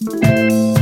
Música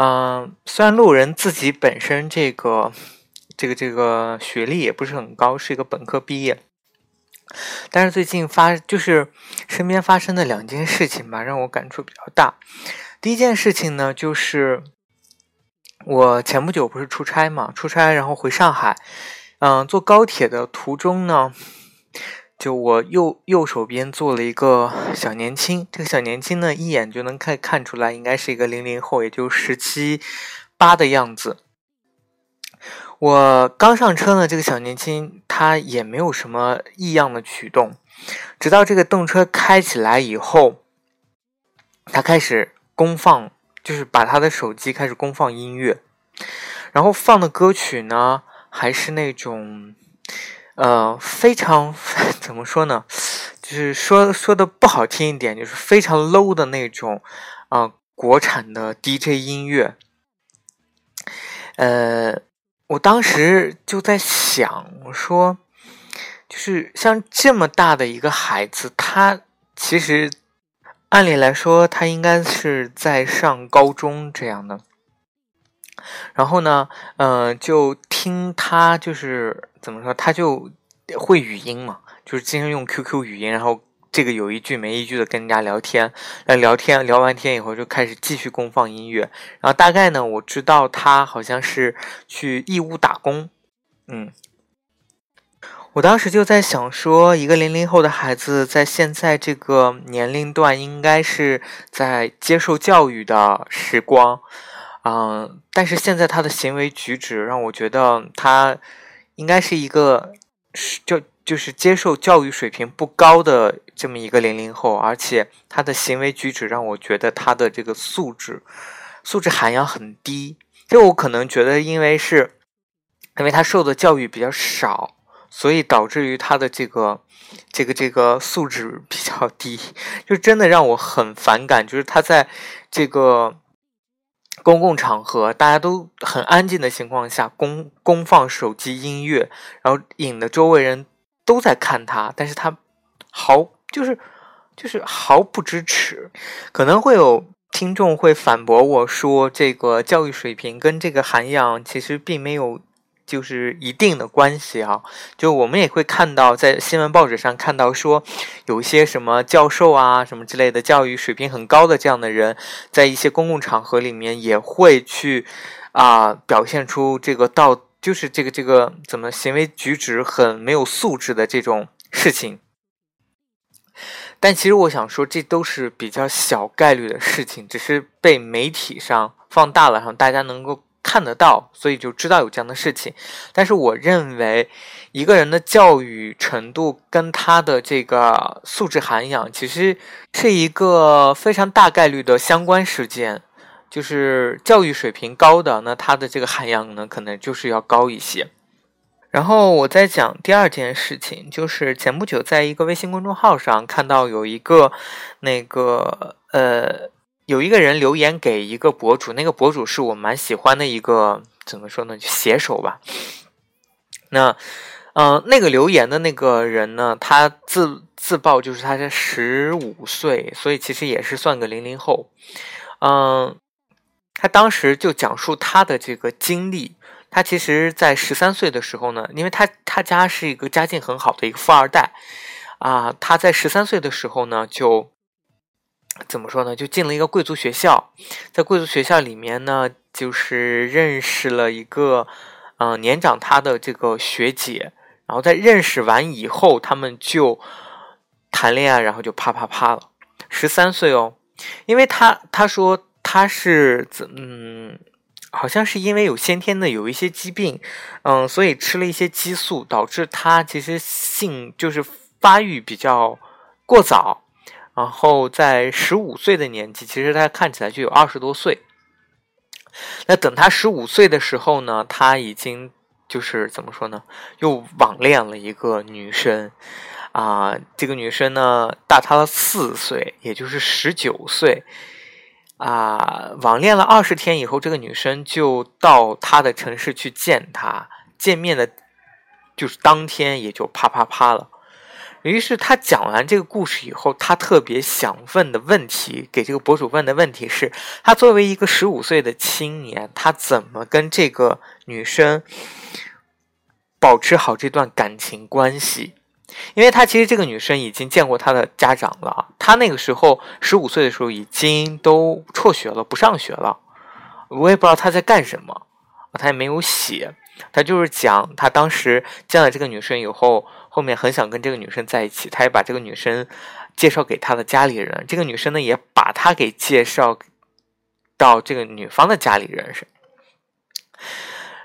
嗯，虽然路人自己本身这个这个这个学历也不是很高，是一个本科毕业，但是最近发就是身边发生的两件事情吧，让我感触比较大。第一件事情呢，就是我前不久不是出差嘛，出差然后回上海，嗯，坐高铁的途中呢。就我右右手边坐了一个小年轻，这个小年轻呢，一眼就能看看出来，应该是一个零零后，也就十七八的样子。我刚上车呢，这个小年轻他也没有什么异样的举动，直到这个动车开起来以后，他开始公放，就是把他的手机开始公放音乐，然后放的歌曲呢，还是那种。呃，非常 怎么说呢？就是说说的不好听一点，就是非常 low 的那种啊，国产的 DJ 音乐。呃，我当时就在想，我说，就是像这么大的一个孩子，他其实按理来说，他应该是在上高中这样的。然后呢，嗯，就听他就是怎么说，他就会语音嘛，就是经常用 QQ 语音，然后这个有一句没一句的跟人家聊天，呃，聊天聊完天以后就开始继续公放音乐，然后大概呢，我知道他好像是去义乌打工，嗯，我当时就在想说，一个零零后的孩子在现在这个年龄段，应该是在接受教育的时光。嗯，但是现在他的行为举止让我觉得他应该是一个是就就是接受教育水平不高的这么一个零零后，而且他的行为举止让我觉得他的这个素质素质涵养很低。就我可能觉得，因为是因为他受的教育比较少，所以导致于他的这个这个这个素质比较低，就真的让我很反感。就是他在这个。公共场合，大家都很安静的情况下，公公放手机音乐，然后引得周围人都在看他，但是他毫就是就是毫不支持。可能会有听众会反驳我说，这个教育水平跟这个涵养其实并没有。就是一定的关系啊，就我们也会看到，在新闻报纸上看到说，有一些什么教授啊，什么之类的教育水平很高的这样的人，在一些公共场合里面也会去啊表现出这个道，就是这个这个怎么行为举止很没有素质的这种事情。但其实我想说，这都是比较小概率的事情，只是被媒体上放大了，让大家能够。看得到，所以就知道有这样的事情。但是我认为，一个人的教育程度跟他的这个素质涵养，其实是一个非常大概率的相关事件。就是教育水平高的，那他的这个涵养呢，可能就是要高一些。然后我在讲第二件事情，就是前不久在一个微信公众号上看到有一个那个呃。有一个人留言给一个博主，那个博主是我蛮喜欢的一个，怎么说呢，写手吧。那，嗯，那个留言的那个人呢，他自自曝就是他才十五岁，所以其实也是算个零零后。嗯，他当时就讲述他的这个经历。他其实，在十三岁的时候呢，因为他他家是一个家境很好的一个富二代啊，他在十三岁的时候呢就。怎么说呢？就进了一个贵族学校，在贵族学校里面呢，就是认识了一个嗯年长他的这个学姐，然后在认识完以后，他们就谈恋爱，然后就啪啪啪了。十三岁哦，因为他他说他是怎嗯。好像是因为有先天的有一些疾病，嗯，所以吃了一些激素，导致他其实性就是发育比较过早。然后在十五岁的年纪，其实他看起来就有二十多岁。那等他十五岁的时候呢，他已经就是怎么说呢，又网恋了一个女生啊。这个女生呢，大他了四岁，也就是十九岁。啊，网恋了二十天以后，这个女生就到他的城市去见他。见面的，就是当天也就啪啪啪了。于是他讲完这个故事以后，他特别想问的问题，给这个博主问的问题是：他作为一个十五岁的青年，他怎么跟这个女生保持好这段感情关系？因为他其实这个女生已经见过他的家长了，他那个时候十五岁的时候已经都辍学了，不上学了。我也不知道他在干什么，他也没有写。他就是讲他当时见了这个女生以后，后面很想跟这个女生在一起，他也把这个女生介绍给他的家里人，这个女生呢也把他给介绍到这个女方的家里人，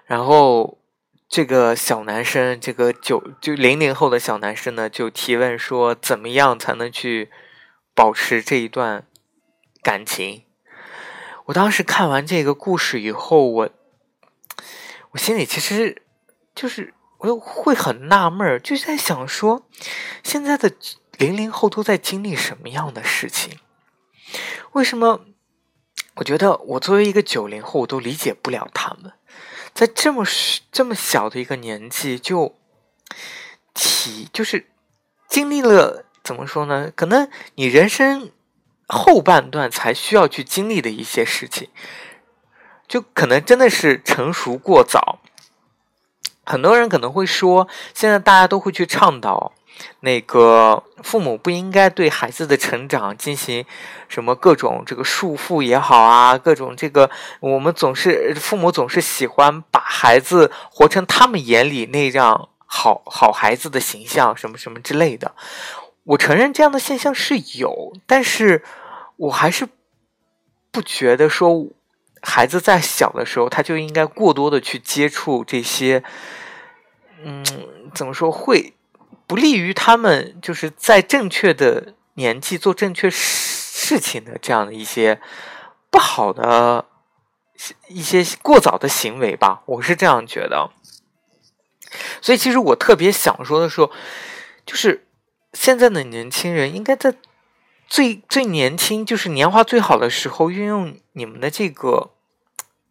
然后。这个小男生，这个九就零零后的小男生呢，就提问说：“怎么样才能去保持这一段感情？”我当时看完这个故事以后，我我心里其实就是我又会很纳闷儿，就在想说，现在的零零后都在经历什么样的事情？为什么？我觉得我作为一个九零后，我都理解不了他们。在这么这么小的一个年纪就体就是经历了怎么说呢？可能你人生后半段才需要去经历的一些事情，就可能真的是成熟过早。很多人可能会说，现在大家都会去倡导。那个父母不应该对孩子的成长进行什么各种这个束缚也好啊，各种这个我们总是父母总是喜欢把孩子活成他们眼里那样好好孩子的形象，什么什么之类的。我承认这样的现象是有，但是我还是不觉得说孩子在小的时候他就应该过多的去接触这些，嗯，怎么说会。不利于他们就是在正确的年纪做正确事情的这样的一些不好的一些过早的行为吧，我是这样觉得。所以，其实我特别想说的是，就是现在的年轻人应该在最最年轻，就是年华最好的时候，运用你们的这个。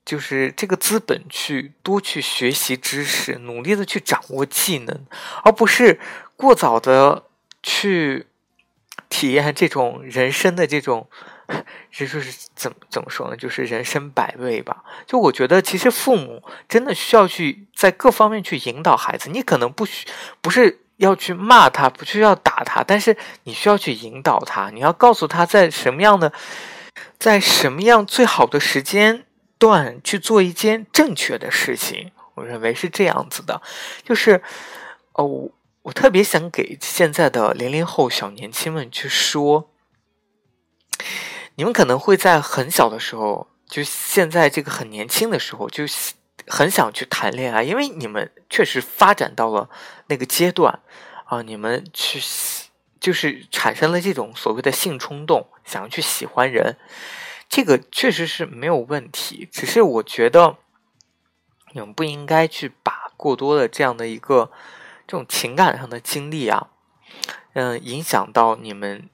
就是这个资本去多去学习知识，努力的去掌握技能，而不是过早的去体验这种人生的这种，这就是怎么怎么说呢？就是人生百味吧。就我觉得，其实父母真的需要去在各方面去引导孩子。你可能不需不是要去骂他，不需要打他，但是你需要去引导他。你要告诉他在什么样的，在什么样最好的时间。段去做一件正确的事情，我认为是这样子的，就是，哦，我我特别想给现在的零零后小年轻们去说，你们可能会在很小的时候，就现在这个很年轻的时候，就很想去谈恋爱，因为你们确实发展到了那个阶段啊，你们去就是产生了这种所谓的性冲动，想要去喜欢人。这个确实是没有问题，只是我觉得你们不应该去把过多的这样的一个这种情感上的经历啊，嗯，影响到你们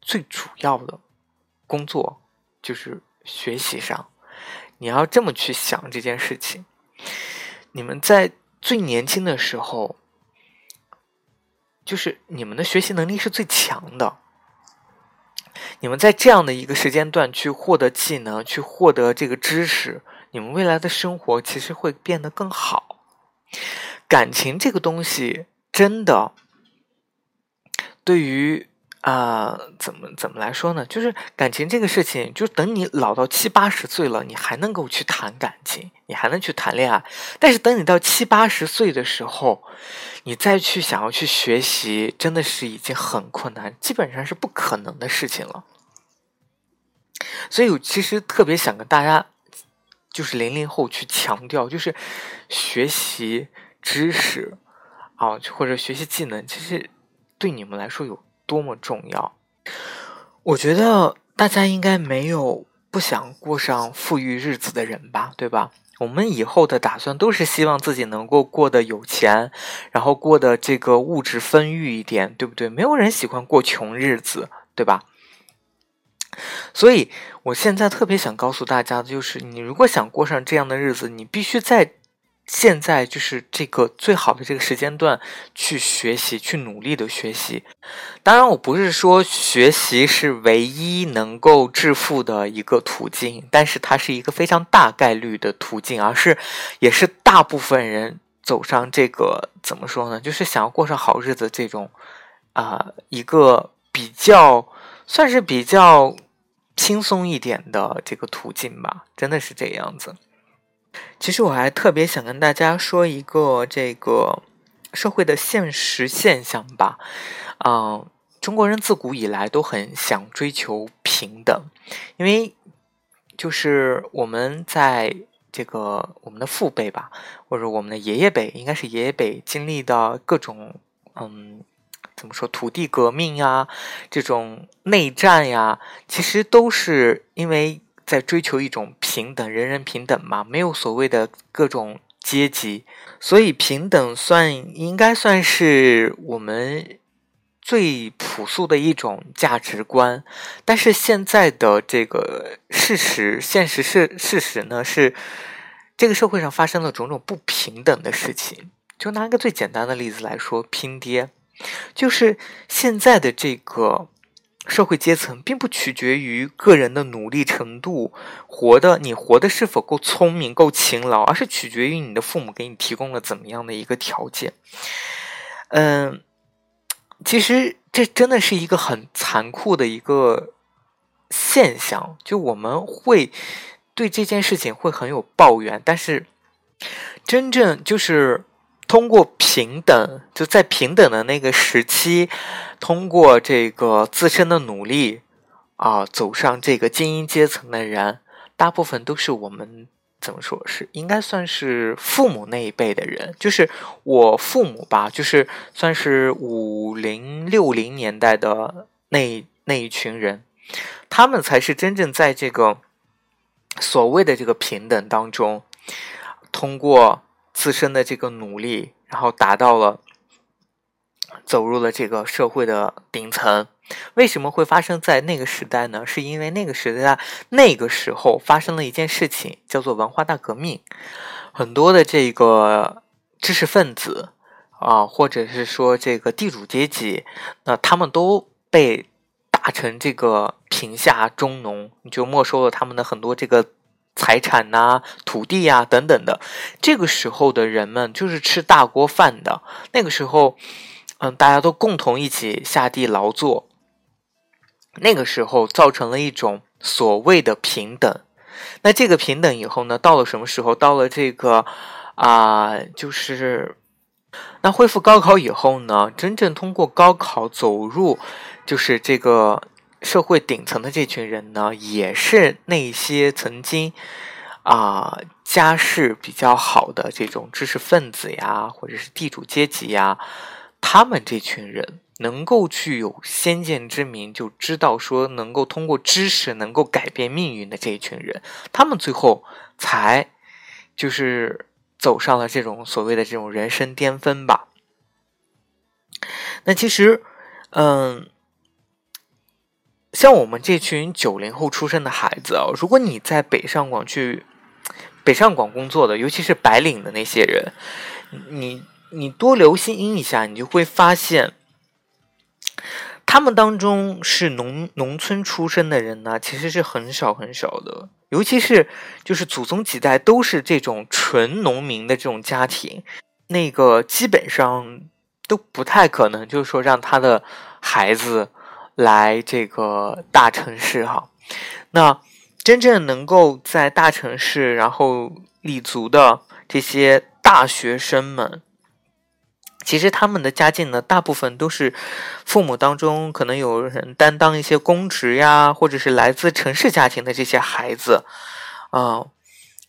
最主要的工作，就是学习上。你要这么去想这件事情，你们在最年轻的时候，就是你们的学习能力是最强的。你们在这样的一个时间段去获得技能，去获得这个知识，你们未来的生活其实会变得更好。感情这个东西，真的对于啊，怎么怎么来说呢？就是感情这个事情，就等你老到七八十岁了，你还能够去谈感情，你还能去谈恋爱。但是等你到七八十岁的时候，你再去想要去学习，真的是已经很困难，基本上是不可能的事情了。所以，我其实特别想跟大家，就是零零后去强调，就是学习知识啊，或者学习技能，其实对你们来说有。多么重要！我觉得大家应该没有不想过上富裕日子的人吧，对吧？我们以后的打算都是希望自己能够过得有钱，然后过得这个物质丰裕一点，对不对？没有人喜欢过穷日子，对吧？所以，我现在特别想告诉大家的就是，你如果想过上这样的日子，你必须在。现在就是这个最好的这个时间段去学习，去努力的学习。当然，我不是说学习是唯一能够致富的一个途径，但是它是一个非常大概率的途径，而是也是大部分人走上这个怎么说呢？就是想要过上好日子这种啊一个比较算是比较轻松一点的这个途径吧，真的是这样子。其实我还特别想跟大家说一个这个社会的现实现象吧，嗯，中国人自古以来都很想追求平等，因为就是我们在这个我们的父辈吧，或者我们的爷爷辈，应该是爷爷辈经历的各种嗯，怎么说土地革命呀，这种内战呀，其实都是因为。在追求一种平等，人人平等嘛，没有所谓的各种阶级，所以平等算应该算是我们最朴素的一种价值观。但是现在的这个事实，现实是事实呢，是这个社会上发生了种种不平等的事情。就拿一个最简单的例子来说，拼爹，就是现在的这个。社会阶层并不取决于个人的努力程度，活的你活的是否够聪明、够勤劳，而是取决于你的父母给你提供了怎么样的一个条件。嗯，其实这真的是一个很残酷的一个现象，就我们会对这件事情会很有抱怨，但是真正就是。通过平等，就在平等的那个时期，通过这个自身的努力啊，走上这个精英阶层的人，大部分都是我们怎么说是应该算是父母那一辈的人，就是我父母吧，就是算是五零六零年代的那那一群人，他们才是真正在这个所谓的这个平等当中，通过。自身的这个努力，然后达到了走入了这个社会的顶层。为什么会发生在那个时代呢？是因为那个时代那个时候发生了一件事情，叫做文化大革命。很多的这个知识分子啊，或者是说这个地主阶级，那他们都被打成这个贫下中农，你就没收了他们的很多这个。财产呐，土地呀，等等的，这个时候的人们就是吃大锅饭的。那个时候，嗯，大家都共同一起下地劳作。那个时候造成了一种所谓的平等。那这个平等以后呢，到了什么时候？到了这个啊，就是那恢复高考以后呢，真正通过高考走入，就是这个。社会顶层的这群人呢，也是那些曾经啊家世比较好的这种知识分子呀，或者是地主阶级呀，他们这群人能够具有先见之明，就知道说能够通过知识能够改变命运的这一群人，他们最后才就是走上了这种所谓的这种人生巅峰吧。那其实，嗯。像我们这群九零后出生的孩子啊，如果你在北上广去北上广工作的，尤其是白领的那些人，你你多留心一下，你就会发现，他们当中是农农村出身的人呢，其实是很少很少的，尤其是就是祖宗几代都是这种纯农民的这种家庭，那个基本上都不太可能，就是说让他的孩子。来这个大城市哈。那真正能够在大城市然后立足的这些大学生们。其实他们的家境呢，大部分都是父母当中可能有人担当一些公职呀，或者是来自城市家庭的这些孩子啊。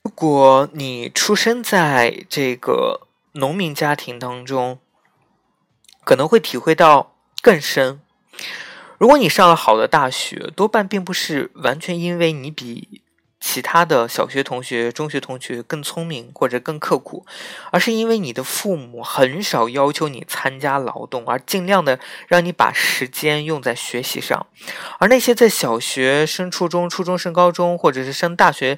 如果你出生在这个农民家庭当中，可能会体会到更深。如果你上了好的大学，多半并不是完全因为你比。其他的小学同学、中学同学更聪明或者更刻苦，而是因为你的父母很少要求你参加劳动，而尽量的让你把时间用在学习上。而那些在小学升初中、初中升高中，或者是升大学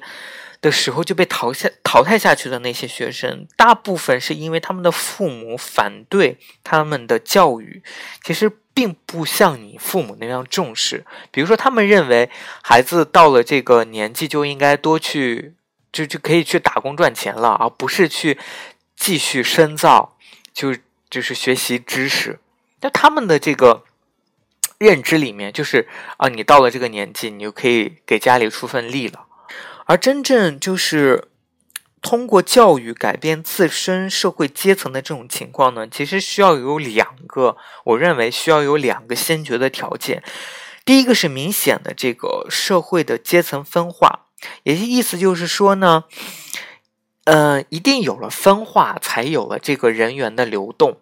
的时候就被淘下淘汰下去的那些学生，大部分是因为他们的父母反对他们的教育。其实。并不像你父母那样重视，比如说，他们认为孩子到了这个年纪就应该多去，就就可以去打工赚钱了，而不是去继续深造，就就是学习知识。那他们的这个认知里面，就是啊，你到了这个年纪，你就可以给家里出份力了，而真正就是。通过教育改变自身社会阶层的这种情况呢，其实需要有两个，我认为需要有两个先决的条件。第一个是明显的这个社会的阶层分化，也意思就是说呢，嗯，一定有了分化，才有了这个人员的流动。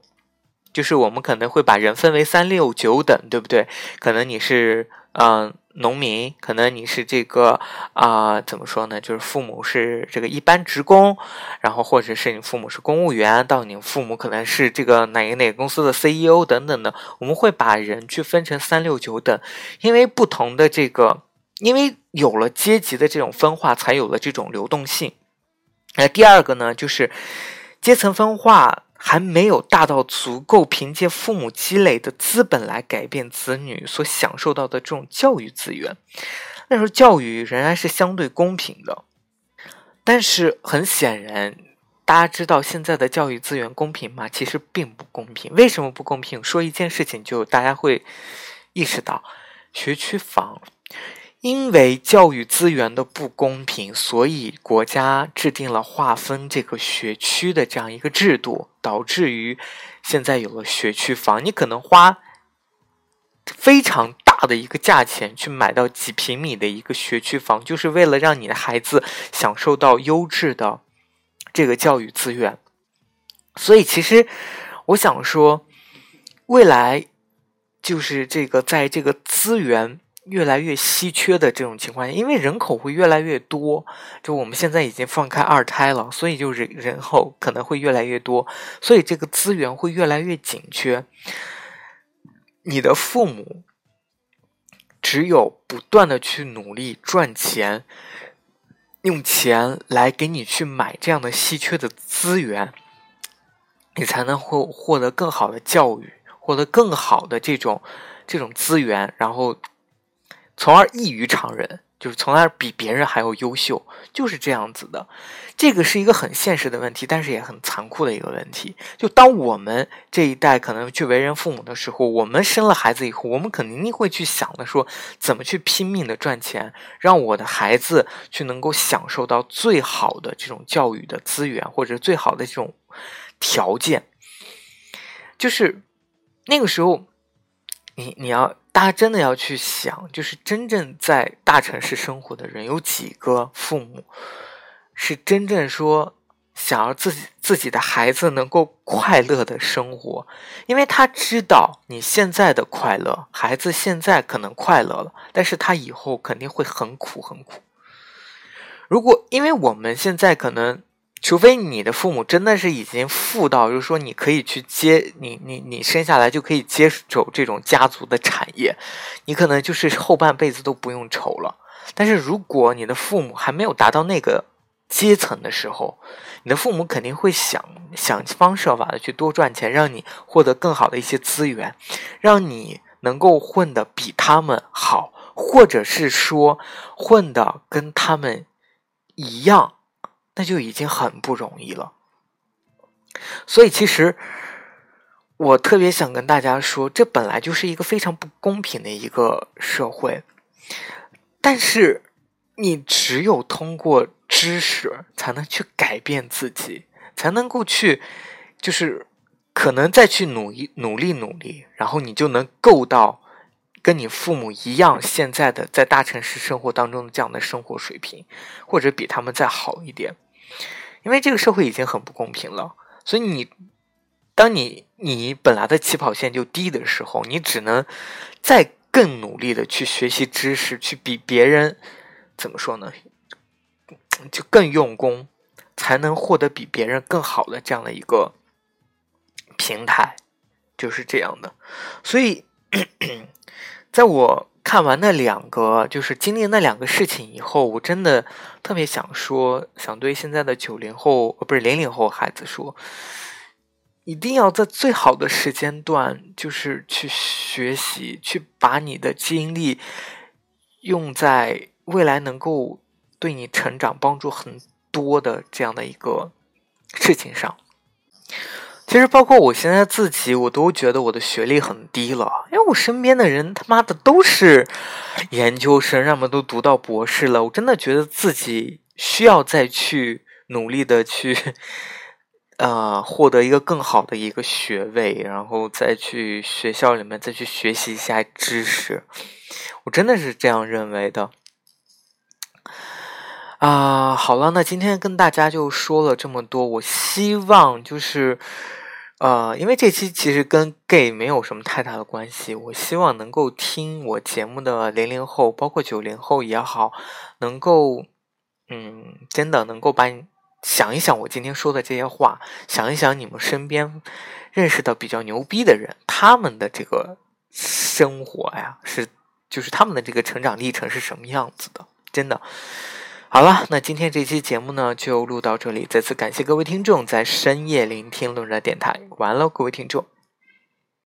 就是我们可能会把人分为三六九等，对不对？可能你是嗯。农民可能你是这个啊，怎么说呢？就是父母是这个一般职工，然后或者是你父母是公务员，到你父母可能是这个哪个哪个公司的 CEO 等等的。我们会把人去分成三六九等，因为不同的这个，因为有了阶级的这种分化，才有了这种流动性。那第二个呢，就是阶层分化。还没有大到足够凭借父母积累的资本来改变子女所享受到的这种教育资源，那时候教育仍然是相对公平的。但是很显然，大家知道现在的教育资源公平吗？其实并不公平。为什么不公平？说一件事情，就大家会意识到学区房。因为教育资源的不公平，所以国家制定了划分这个学区的这样一个制度，导致于现在有了学区房。你可能花非常大的一个价钱去买到几平米的一个学区房，就是为了让你的孩子享受到优质的这个教育资源。所以，其实我想说，未来就是这个在这个资源。越来越稀缺的这种情况下，因为人口会越来越多，就我们现在已经放开二胎了，所以就人人口可能会越来越多，所以这个资源会越来越紧缺。你的父母只有不断的去努力赚钱，用钱来给你去买这样的稀缺的资源，你才能获获得更好的教育，获得更好的这种这种资源，然后。从而异于常人，就是从而比别人还要优秀，就是这样子的。这个是一个很现实的问题，但是也很残酷的一个问题。就当我们这一代可能去为人父母的时候，我们生了孩子以后，我们肯定会去想的说，怎么去拼命的赚钱，让我的孩子去能够享受到最好的这种教育的资源，或者最好的这种条件。就是那个时候，你你要。大家真的要去想，就是真正在大城市生活的人，有几个父母是真正说想要自己自己的孩子能够快乐的生活？因为他知道你现在的快乐，孩子现在可能快乐了，但是他以后肯定会很苦很苦。如果因为我们现在可能。除非你的父母真的是已经富到，就是说你可以去接你你你生下来就可以接手这种家族的产业，你可能就是后半辈子都不用愁了。但是如果你的父母还没有达到那个阶层的时候，你的父母肯定会想想方设法的去多赚钱，让你获得更好的一些资源，让你能够混得比他们好，或者是说混得跟他们一样。那就已经很不容易了，所以其实我特别想跟大家说，这本来就是一个非常不公平的一个社会，但是你只有通过知识才能去改变自己，才能够去，就是可能再去努力努力努力，然后你就能够到跟你父母一样现在的在大城市生活当中的这样的生活水平，或者比他们再好一点，因为这个社会已经很不公平了，所以你。当你你本来的起跑线就低的时候，你只能再更努力的去学习知识，去比别人怎么说呢？就更用功，才能获得比别人更好的这样的一个平台，就是这样的。所以，在我看完那两个，就是经历那两个事情以后，我真的特别想说，想对现在的九零后，不是零零后孩子说。一定要在最好的时间段，就是去学习，去把你的精力用在未来能够对你成长帮助很多的这样的一个事情上。其实，包括我现在自己，我都觉得我的学历很低了，因为我身边的人他妈的都是研究生，要么都读到博士了。我真的觉得自己需要再去努力的去。呃，获得一个更好的一个学位，然后再去学校里面再去学习一下知识，我真的是这样认为的。啊，好了，那今天跟大家就说了这么多，我希望就是，呃，因为这期其实跟 gay 没有什么太大的关系，我希望能够听我节目的零零后，包括九零后也好，能够，嗯，真的能够把你。想一想我今天说的这些话，想一想你们身边认识的比较牛逼的人，他们的这个生活呀，是就是他们的这个成长历程是什么样子的？真的，好了，那今天这期节目呢就录到这里，再次感谢各位听众在深夜聆听论热电台，晚安了，各位听众。